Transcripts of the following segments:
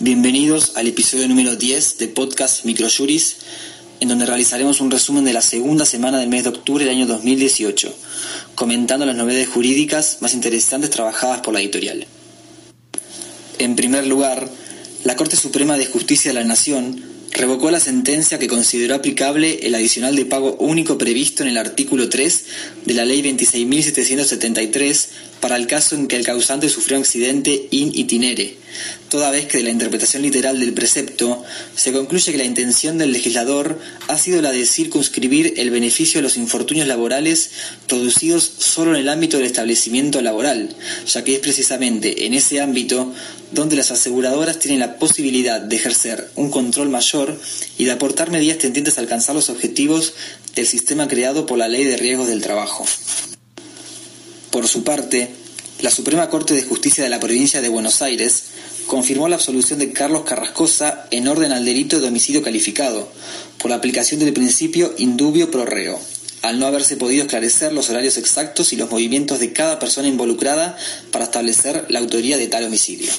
Bienvenidos al episodio número 10 de podcast Microjuris, en donde realizaremos un resumen de la segunda semana del mes de octubre del año 2018, comentando las novedades jurídicas más interesantes trabajadas por la editorial. En primer lugar, la Corte Suprema de Justicia de la Nación revocó la sentencia que consideró aplicable el adicional de pago único previsto en el artículo 3 de la Ley 26.773 para el caso en que el causante sufrió un accidente in itinere, toda vez que de la interpretación literal del precepto se concluye que la intención del legislador ha sido la de circunscribir el beneficio de los infortunios laborales producidos solo en el ámbito del establecimiento laboral, ya que es precisamente en ese ámbito donde las aseguradoras tienen la posibilidad de ejercer un control mayor y de aportar medidas tendientes a alcanzar los objetivos del sistema creado por la Ley de Riesgos del Trabajo. Por su parte, la Suprema Corte de Justicia de la Provincia de Buenos Aires confirmó la absolución de Carlos Carrascosa en orden al delito de homicidio calificado, por la aplicación del principio indubio pro reo, al no haberse podido esclarecer los horarios exactos y los movimientos de cada persona involucrada para establecer la autoría de tal homicidio.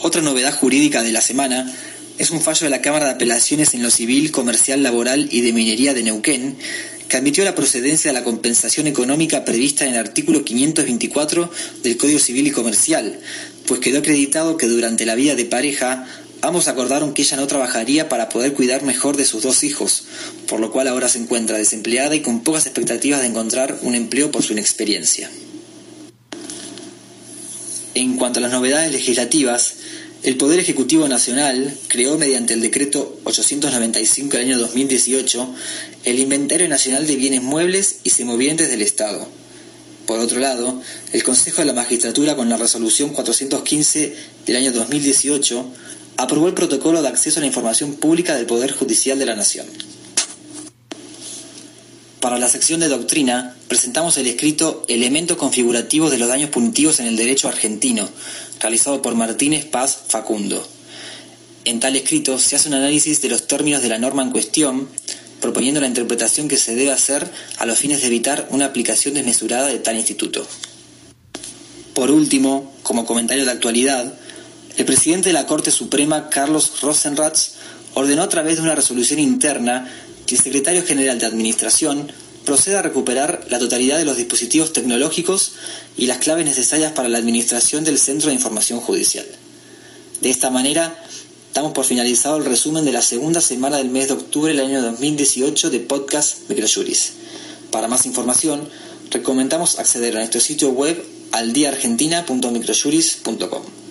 Otra novedad jurídica de la semana es un fallo de la Cámara de Apelaciones en lo Civil, Comercial, Laboral y de Minería de Neuquén, que admitió la procedencia de la compensación económica prevista en el artículo 524 del Código Civil y Comercial, pues quedó acreditado que durante la vida de pareja ambos acordaron que ella no trabajaría para poder cuidar mejor de sus dos hijos, por lo cual ahora se encuentra desempleada y con pocas expectativas de encontrar un empleo por su inexperiencia. En cuanto a las novedades legislativas, el Poder Ejecutivo Nacional creó mediante el decreto 895 del año 2018 el Inventario Nacional de Bienes Muebles y Semovientes del Estado. Por otro lado, el Consejo de la Magistratura con la resolución 415 del año 2018 aprobó el protocolo de acceso a la información pública del Poder Judicial de la Nación. Para la sección de doctrina, presentamos el escrito Elementos configurativos de los daños punitivos en el derecho argentino, realizado por Martínez Paz Facundo. En tal escrito se hace un análisis de los términos de la norma en cuestión, proponiendo la interpretación que se debe hacer a los fines de evitar una aplicación desmesurada de tal instituto. Por último, como comentario de actualidad, el presidente de la Corte Suprema, Carlos Rosenratz, ordenó a través de una resolución interna que el secretario general de Administración proceda a recuperar la totalidad de los dispositivos tecnológicos y las claves necesarias para la administración del Centro de Información Judicial. De esta manera, damos por finalizado el resumen de la segunda semana del mes de octubre del año 2018 de Podcast Microjuris. Para más información, recomendamos acceder a nuestro sitio web aldiaargentina.microjuris.com.